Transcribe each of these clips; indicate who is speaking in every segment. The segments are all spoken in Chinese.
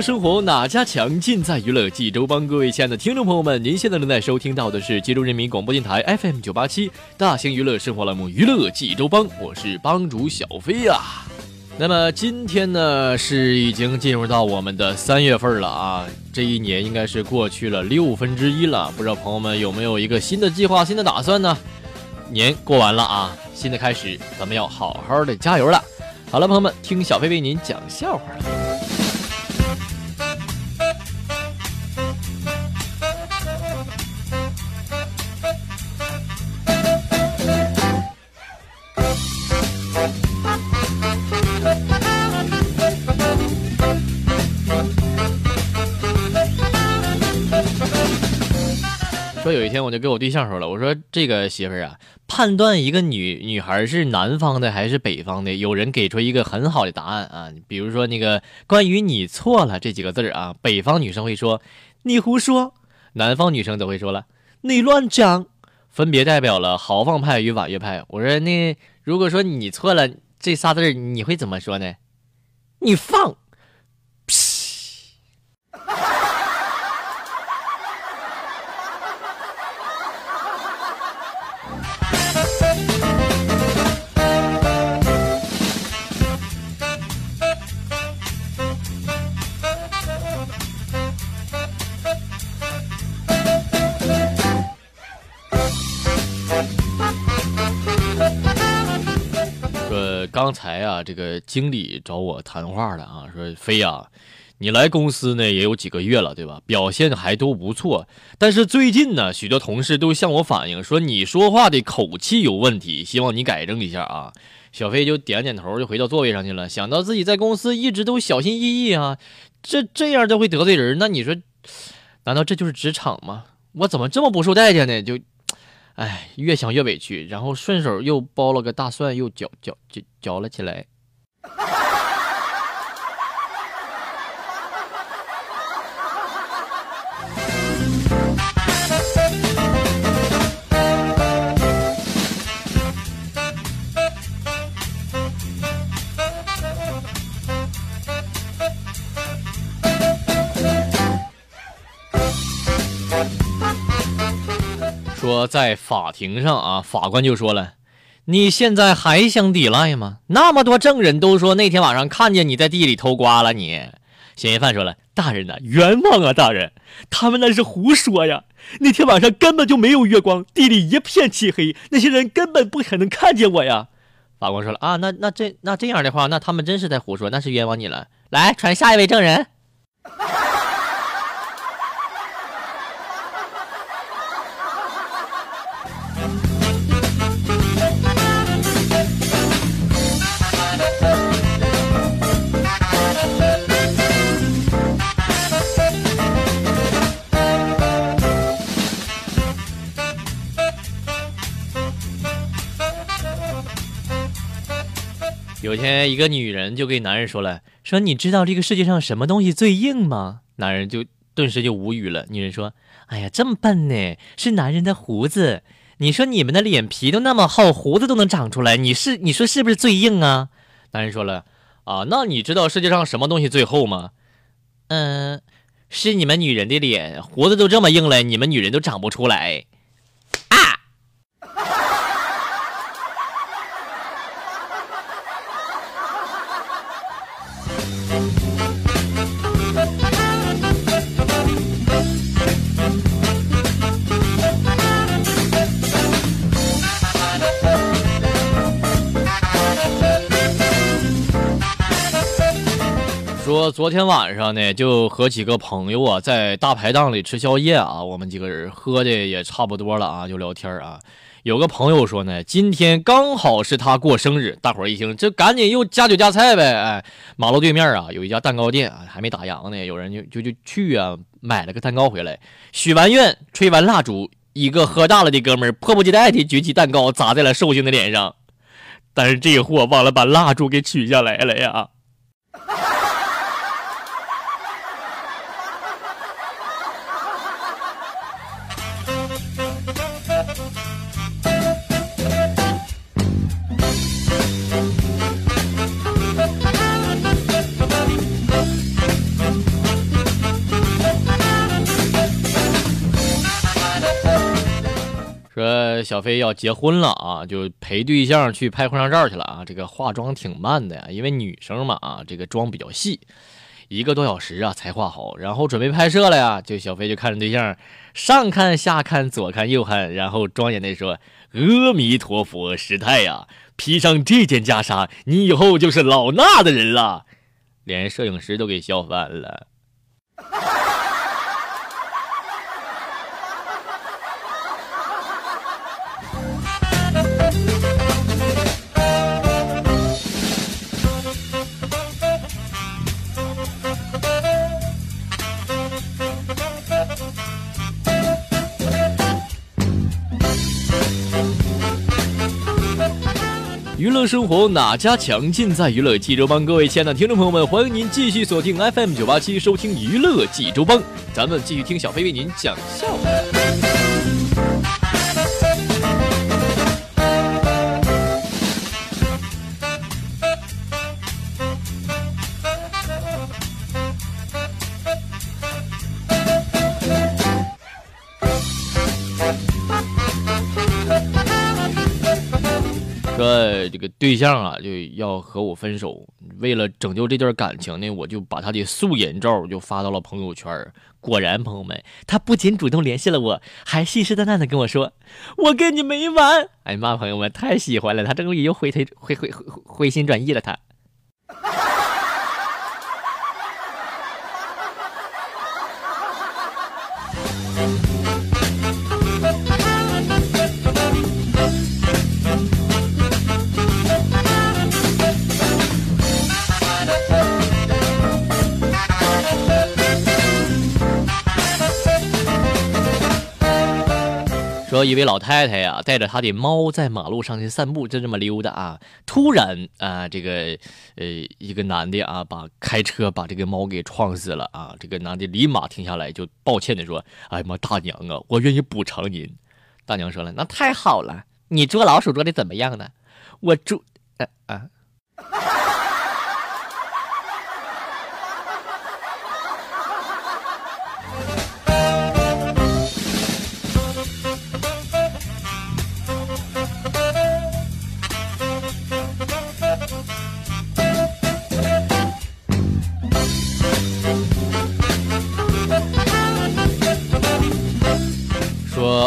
Speaker 1: 生活哪家强？尽在娱乐济州帮。各位亲爱的听众朋友们，您现在正在收听到的是济州人民广播电台 FM 九八七大型娱乐生活栏目《娱乐济州帮》，我是帮主小飞呀。那么今天呢，是已经进入到我们的三月份了啊，这一年应该是过去了六分之一了。不知道朋友们有没有一个新的计划、新的打算呢？年过完了啊，新的开始，咱们要好好的加油了。好了，朋友们，听小飞为您讲笑话了。说有一天我就跟我对象说了，我说这个媳妇儿啊，判断一个女女孩是南方的还是北方的，有人给出一个很好的答案啊，比如说那个关于你错了这几个字儿啊，北方女生会说你胡说，南方女生都会说了你乱讲，分别代表了豪放派与婉约派。我说那如果说你错了这仨字儿，你会怎么说呢？你放。刚才啊，这个经理找我谈话了啊，说飞呀，你来公司呢也有几个月了，对吧？表现还都不错，但是最近呢，许多同事都向我反映说你说话的口气有问题，希望你改正一下啊。小飞就点点头，就回到座位上去了。想到自己在公司一直都小心翼翼啊，这这样都会得罪人，那你说，难道这就是职场吗？我怎么这么不受待见呢？就。哎，越想越委屈，然后顺手又剥了个大蒜，又嚼嚼嚼嚼了起来。说在法庭上啊，法官就说了：“你现在还想抵赖吗？那么多证人都说那天晚上看见你在地里偷瓜了。”你嫌疑犯说了：“大人呐，冤枉啊，大人，他们那是胡说呀！那天晚上根本就没有月光，地里一片漆黑，那些人根本不可能看见我呀。”法官说了：“啊，那那这那这样的话，那他们真是在胡说，那是冤枉你了。来，传下一位证人。”有天，一个女人就给男人说了：“说你知道这个世界上什么东西最硬吗？”男人就顿时就无语了。女人说：“哎呀，这么笨呢？是男人的胡子。你说你们的脸皮都那么厚，胡子都能长出来，你是你说是不是最硬啊？”男人说了：“啊，那你知道世界上什么东西最厚吗？”“嗯，是你们女人的脸，胡子都这么硬了，你们女人都长不出来。”啊说昨天晚上呢，就和几个朋友啊，在大排档里吃宵夜啊。我们几个人喝的也差不多了啊，就聊天啊。有个朋友说呢，今天刚好是他过生日，大伙儿一听，这赶紧又加酒加菜呗。哎，马路对面啊，有一家蛋糕店啊，还没打烊呢，有人就就就去啊，买了个蛋糕回来，许完愿，吹完蜡烛，一个喝大了的哥们儿迫不及待地举起蛋糕砸在了寿星的脸上，但是这货忘了把蜡烛给取下来了呀。说小飞要结婚了啊，就陪对象去拍婚纱照去了啊。这个化妆挺慢的呀，因为女生嘛啊，这个妆比较细，一个多小时啊才化好。然后准备拍摄了呀，就小飞就看着对象上看下看左看右看，然后庄严的说：“阿弥陀佛，师太呀，披上这件袈裟，你以后就是老衲的人了。”连摄影师都给笑翻了。娱乐生活哪家强？尽在娱乐济州帮。各位亲爱的听众朋友们，欢迎您继续锁定 FM 九八七，收听娱乐济州帮。咱们继续听小飞为您讲笑话。对象啊，就要和我分手。为了拯救这段感情呢，我就把他的素颜照就发到了朋友圈。果然，朋友们，他不仅主动联系了我，还信誓旦旦的跟我说：“我跟你没完。”哎妈，朋友们太喜欢了，他终于又回回回回回心转意了，他。说一位老太太呀，带着她的猫在马路上去散步，就这么溜达啊。突然啊，这个呃，一个男的啊，把开车把这个猫给撞死了啊。这个男的立马停下来，就抱歉的说：“哎呀妈，大娘啊，我愿意补偿您。”大娘说了：“那太好了，你捉老鼠捉的怎么样呢？我捉……啊啊。”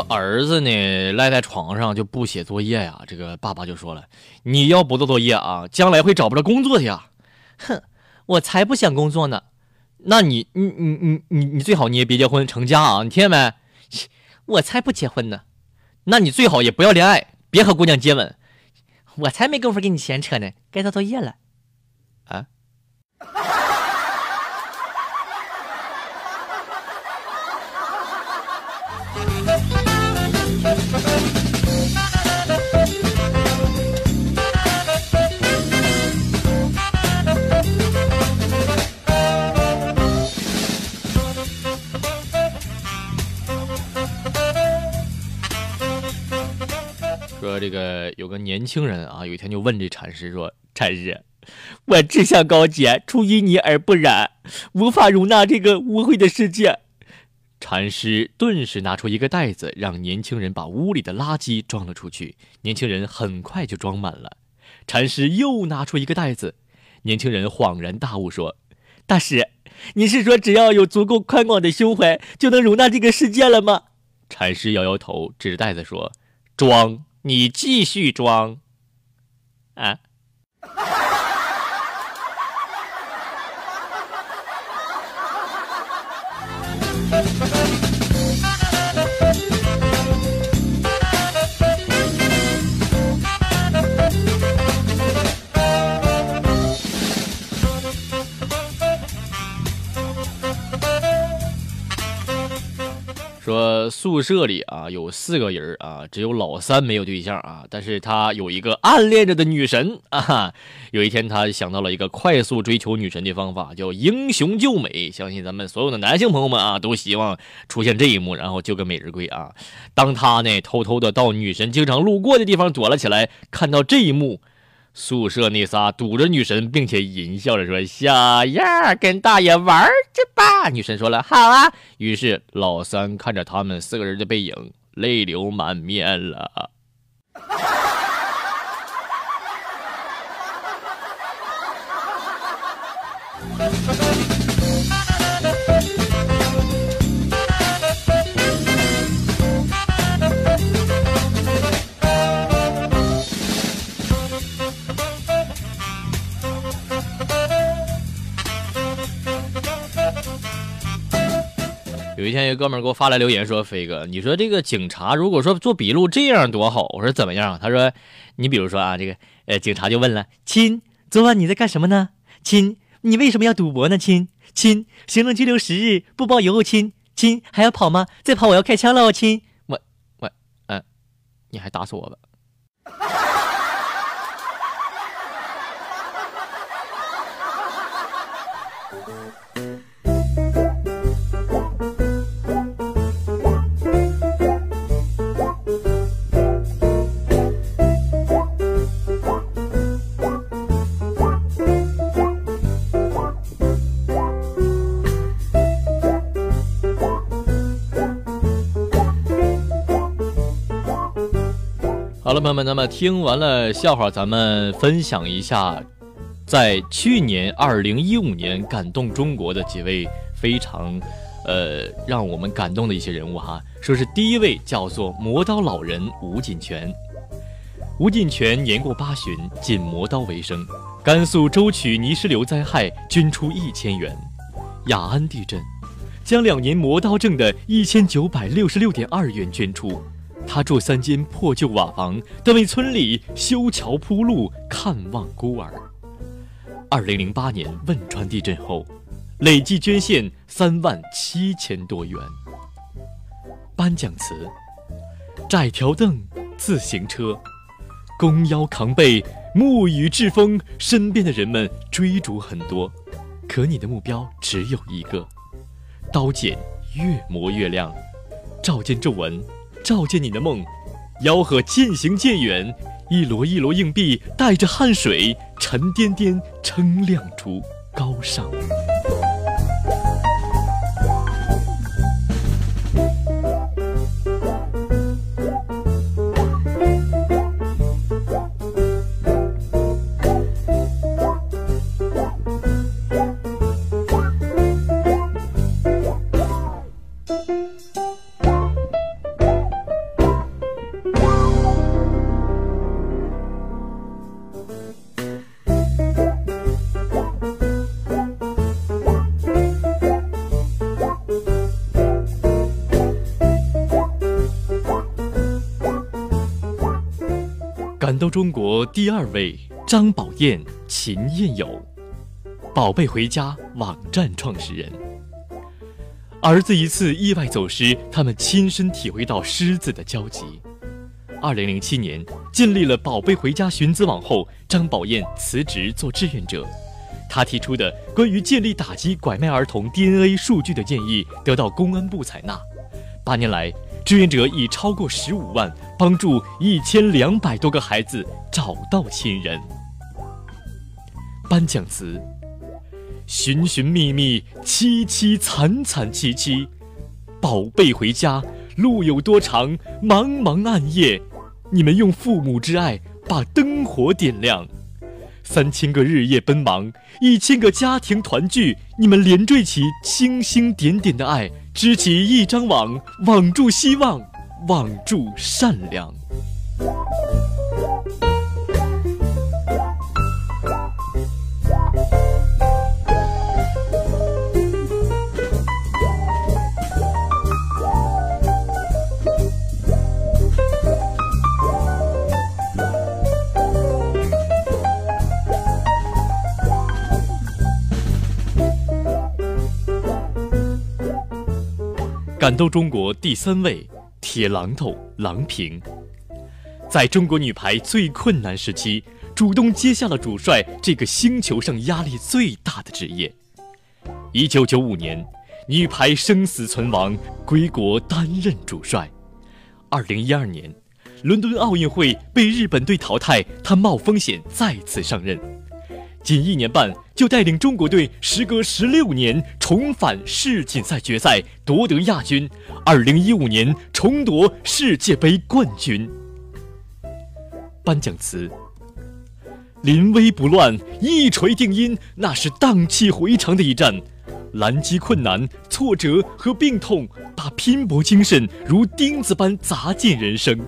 Speaker 1: 儿子呢赖在床上就不写作业呀，这个爸爸就说了：“你要不做作业啊，将来会找不着工作的呀。”哼，我才不想工作呢。那你你你你你你最好你也别结婚成家啊，你听见没？我才不结婚呢。那你最好也不要恋爱，别和姑娘接吻。我才没工夫跟你闲扯呢，该做作业了。啊？说这个有个年轻人啊，有一天就问这禅师说：“禅师，我志向高洁，出淤泥而不染，无法容纳这个污秽的世界。”禅师顿时拿出一个袋子，让年轻人把屋里的垃圾装了出去。年轻人很快就装满了。禅师又拿出一个袋子，年轻人恍然大悟说：“大师，你是说只要有足够宽广的胸怀，就能容纳这个世界了吗？”禅师摇摇头，指着袋子说：“装，你继续装啊。说宿舍里啊有四个人啊，只有老三没有对象啊，但是他有一个暗恋着的女神啊。有一天他想到了一个快速追求女神的方法，叫英雄救美。相信咱们所有的男性朋友们啊，都希望出现这一幕，然后救个美人归啊。当他呢偷偷的到女神经常路过的地方躲了起来，看到这一幕。宿舍那仨堵着女神，并且淫笑着说：“小样，跟大爷玩去吧。”女神说了：“好啊。”于是老三看着他们四个人的背影，泪流满面了。有一天，一个哥们儿给我发来留言说：“飞哥，你说这个警察如果说做笔录这样多好。”我说：“怎么样？”他说：“你比如说啊，这个呃，警察就问了，亲，昨晚你在干什么呢？亲，你为什么要赌博呢？亲，亲，行政拘留十日，不包邮。亲，亲，还要跑吗？再跑我要开枪了。亲，我我嗯，你还打死我吧。”好了，朋友们，那么听完了笑话，咱们分享一下，在去年二零一五年感动中国的几位非常，呃，让我们感动的一些人物哈。说是第一位叫做磨刀老人吴锦泉，吴锦泉年过八旬，仅磨刀为生。甘肃舟曲泥石流灾害捐出一千元，雅安地震，将两年磨刀挣的一千九百六十六点二元捐出。他住三间破旧瓦房，但为村里修桥铺路，看望孤儿。二零零八年汶川地震后，累计捐献三万七千多元。颁奖词：窄条凳、自行车，弓腰扛背，沐雨栉风，身边的人们追逐很多，可你的目标只有一个。刀剪越磨越亮，照见皱纹。照见你的梦，吆喝渐行渐远，一摞一摞硬币带着汗水，沉甸甸称量出高尚。感动中国第二位张宝燕、秦燕友，宝贝回家网站创始人。儿子一次意外走失，他们亲身体会到狮子的焦急。二零零七年建立了宝贝回家寻子网后，张宝燕辞职做志愿者。他提出的关于建立打击拐卖儿童 DNA 数据的建议得到公安部采纳。八年来。志愿者已超过十五万，帮助一千两百多个孩子找到亲人。颁奖词：寻寻觅觅，凄凄惨惨戚戚，宝贝回家，路有多长？茫茫暗夜，你们用父母之爱把灯火点亮。三千个日夜奔忙，一千个家庭团聚，你们连缀起星星点点的爱。织起一张网，网住希望，网住善良。感动中国第三位铁榔头郎平，在中国女排最困难时期，主动接下了主帅这个星球上压力最大的职业。一九九五年，女排生死存亡，归国担任主帅。二零一二年，伦敦奥运会被日本队淘汰，他冒风险再次上任。仅一年半，就带领中国队时隔十六年重返世锦赛决赛，夺得亚军。二零一五年重夺世界杯冠军。颁奖词：临危不乱，一锤定音，那是荡气回肠的一战。拦击困难、挫折和病痛，把拼搏精神如钉子般砸进人生。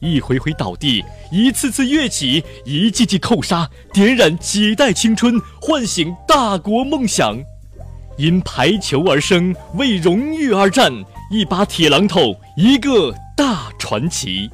Speaker 1: 一回回倒地，一次次跃起，一记记扣杀，点燃几代青春，唤醒大国梦想。因排球而生，为荣誉而战，一把铁榔头，一个大传奇。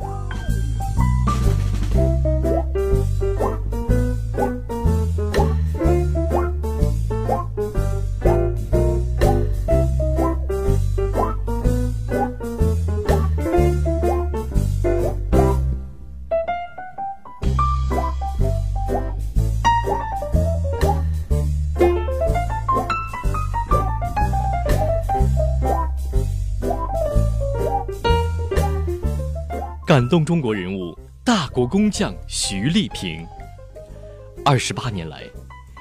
Speaker 1: 感动中国人物，大国工匠徐立平。二十八年来，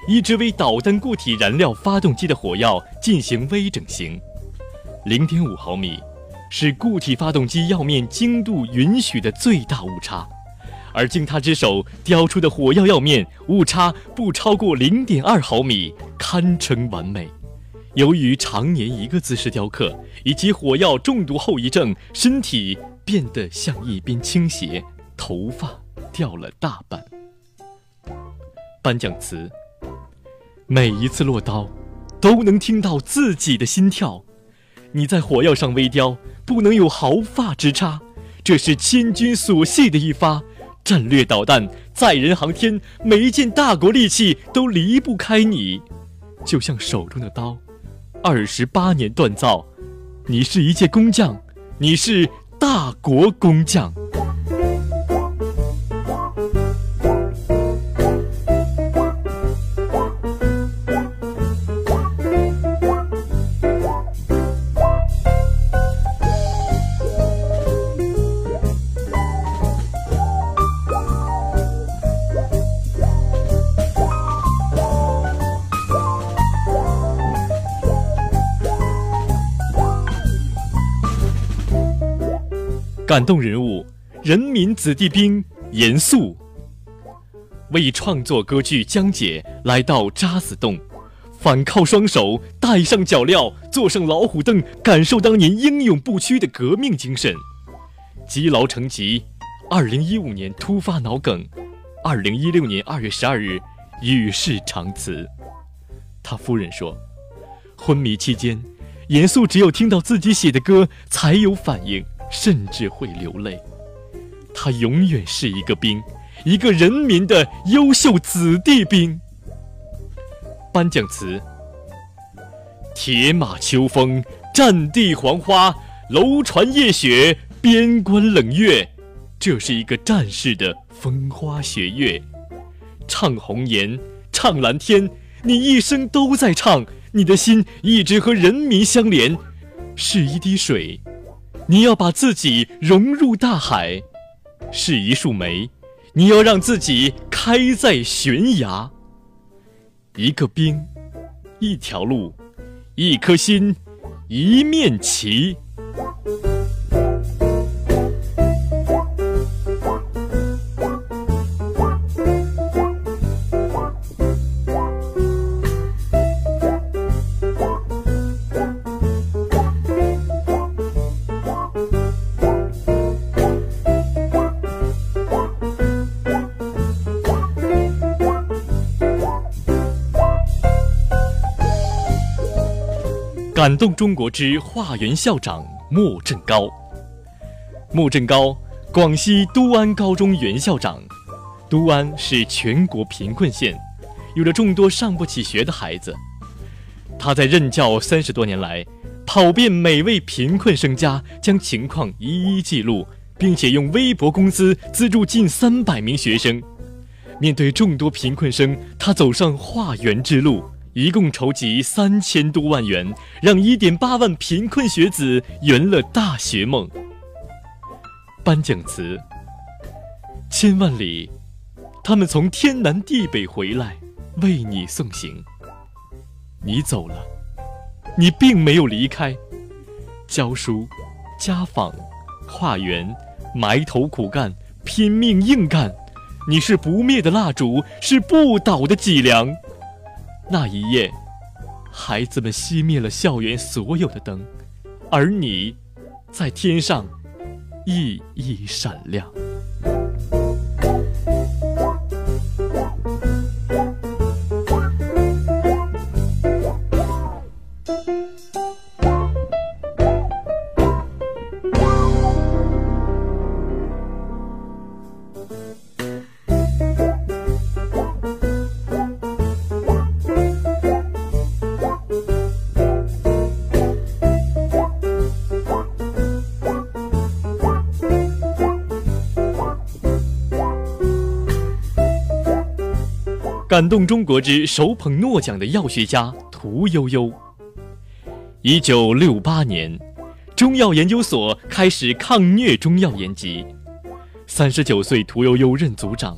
Speaker 1: 一直为导弹固体燃料发动机的火药进行微整形。零点五毫米，是固体发动机药面精度允许的最大误差，而经他之手雕出的火药药面误差不超过零点二毫米，堪称完美。由于常年一个姿势雕刻，以及火药中毒后遗症，身体。变得向一边倾斜，头发掉了大半。颁奖词：每一次落刀，都能听到自己的心跳。你在火药上微雕，不能有毫发之差。这是千钧所系的一发战略导弹，载人航天，每一件大国利器都离不开你，就像手中的刀。二十八年锻造，你是一介工匠，你是。大国工匠。感动人物，人民子弟兵严肃。为创作歌剧《江姐》来到渣滓洞，反靠双手，带上脚镣，坐上老虎凳，感受当年英勇不屈的革命精神。积劳成疾，二零一五年突发脑梗，二零一六年二月十二日与世长辞。他夫人说，昏迷期间，严肃只有听到自己写的歌才有反应。甚至会流泪。他永远是一个兵，一个人民的优秀子弟兵。颁奖词：铁马秋风，战地黄花，楼船夜雪，边关冷月。这是一个战士的风花雪月。唱红颜，唱蓝天，你一生都在唱，你的心一直和人民相连。是一滴水。你要把自己融入大海，是一束梅，你要让自己开在悬崖。一个兵，一条路，一颗心，一面旗。感动中国之化缘校长莫振高。莫振高，广西都安高中原校长。都安是全国贫困县，有着众多上不起学的孩子。他在任教三十多年来，跑遍每位贫困生家，将情况一一记录，并且用微薄工资资助近三百名学生。面对众多贫困生，他走上化缘之路，一共筹集三千多万元，让一点八万贫困学子圆了大学梦。颁奖词：千万里，他们从天南地北回来，为你送行。你走了。你并没有离开，教书、家访、化缘，埋头苦干，拼命硬干。你是不灭的蜡烛，是不倒的脊梁。那一夜，孩子们熄灭了校园所有的灯，而你，在天上，熠熠闪亮。感动中国之手捧诺奖的药学家屠呦呦。一九六八年，中药研究所开始抗疟中药研辑，三十九岁屠呦呦任组长。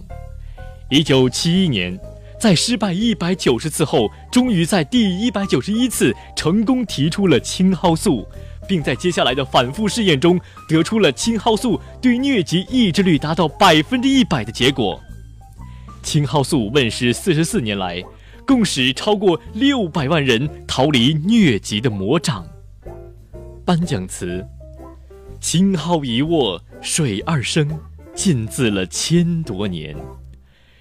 Speaker 1: 一九七一年，在失败一百九十次后，终于在第一百九十一次成功提出了青蒿素，并在接下来的反复试验中得出了青蒿素对疟疾抑制率达到百分之一百的结果。青蒿素问世四十四年来，共使超过六百万人逃离疟疾的魔掌。颁奖词：青蒿一握，水二升，浸渍了千多年，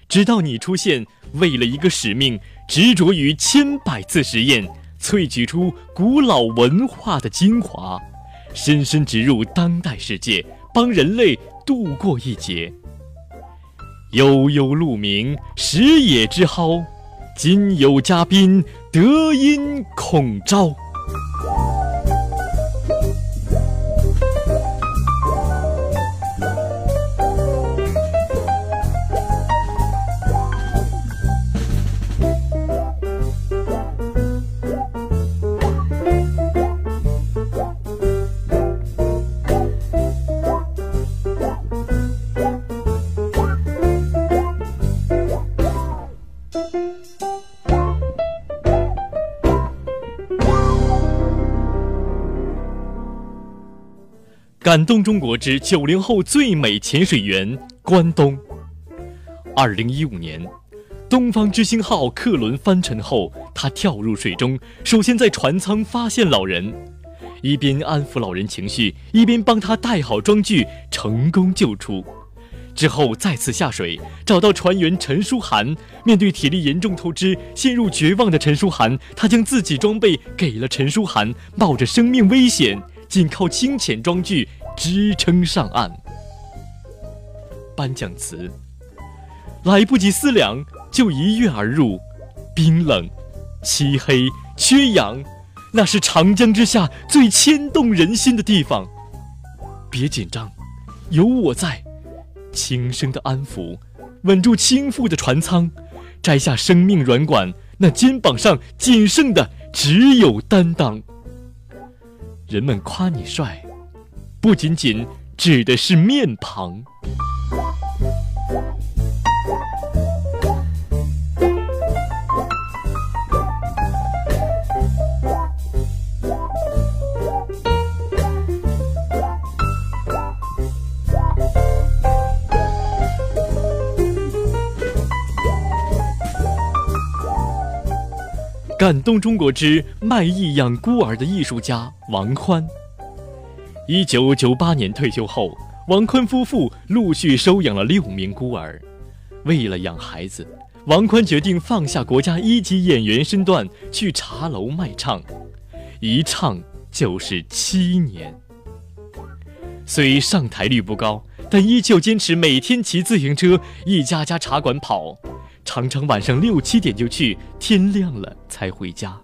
Speaker 1: 直到你出现，为了一个使命，执着于千百次实验，萃取出古老文化的精华，深深植入当代世界，帮人类度过一劫。悠悠鹿鸣，食野之蒿。今有嘉宾，德音孔昭。感动中国之九零后最美潜水员关东。二零一五年，东方之星号客轮翻沉后，他跳入水中，首先在船舱发现老人，一边安抚老人情绪，一边帮他带好装具，成功救出。之后再次下水，找到船员陈书涵。面对体力严重透支、陷入绝望的陈书涵，他将自己装备给了陈书涵，冒着生命危险。仅靠清浅装具支撑上岸。颁奖词：来不及思量就一跃而入，冰冷、漆黑、缺氧，那是长江之下最牵动人心的地方。别紧张，有我在，轻声的安抚，稳住倾覆的船舱，摘下生命软管，那肩膀上仅剩的只有担当。人们夸你帅，不仅仅指的是面庞。感动中国之卖艺养孤儿的艺术家王宽。一九九八年退休后，王坤夫妇陆续收养了六名孤儿。为了养孩子，王宽决定放下国家一级演员身段，去茶楼卖唱，一唱就是七年。虽上台率不高，但依旧坚持每天骑自行车一家家茶馆跑。常常晚上六七点就去，天亮了才回家。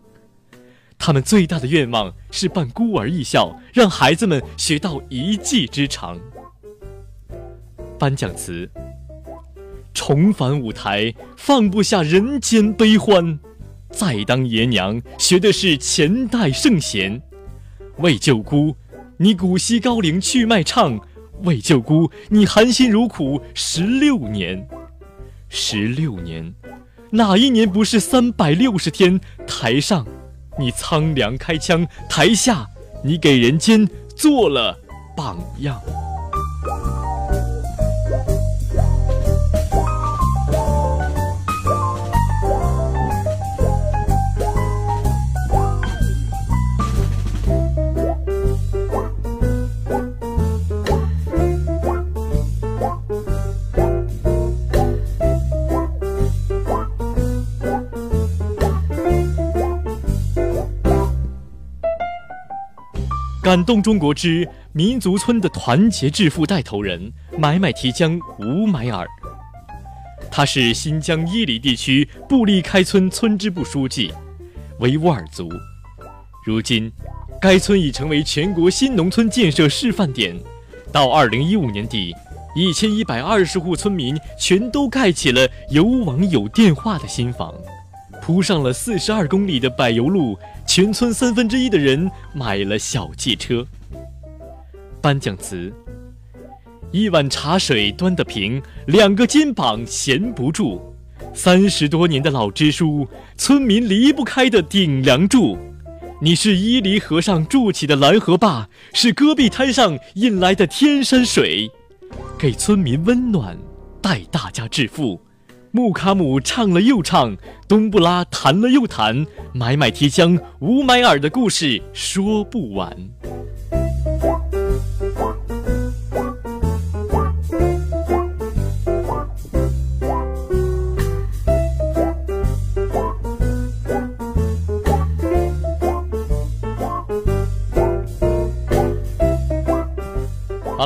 Speaker 1: 他们最大的愿望是办孤儿艺校，让孩子们学到一技之长。颁奖词：重返舞台，放不下人间悲欢；再当爷娘，学的是前代圣贤。为救姑，你古稀高龄去卖唱；为救姑，你含辛茹苦十六年。十六年，哪一年不是三百六十天？台上，你苍凉开枪；台下，你给人间做了榜样。感动中国之民族村的团结致富带头人买买提江吴买尔，他是新疆伊犁地区布力开村村支部书记，维吾尔族。如今，该村已成为全国新农村建设示范点。到二零一五年底，一千一百二十户村民全都盖起了有网有电话的新房，铺上了四十二公里的柏油路。全村三分之一的人买了小汽车。颁奖词：一碗茶水端得平，两个肩膀闲不住。三十多年的老支书，村民离不开的顶梁柱。你是伊犁河上筑起的拦河坝，是戈壁滩上引来的天山水，给村民温暖，带大家致富。木卡姆唱了又唱，冬布拉弹了又弹，买买提江乌买尔的故事说不完。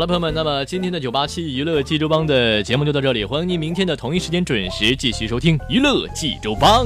Speaker 1: 朋友们，那么今天的九八七娱乐济州帮的节目就到这里，欢迎您明天的同一时间准时继续收听娱乐济州帮。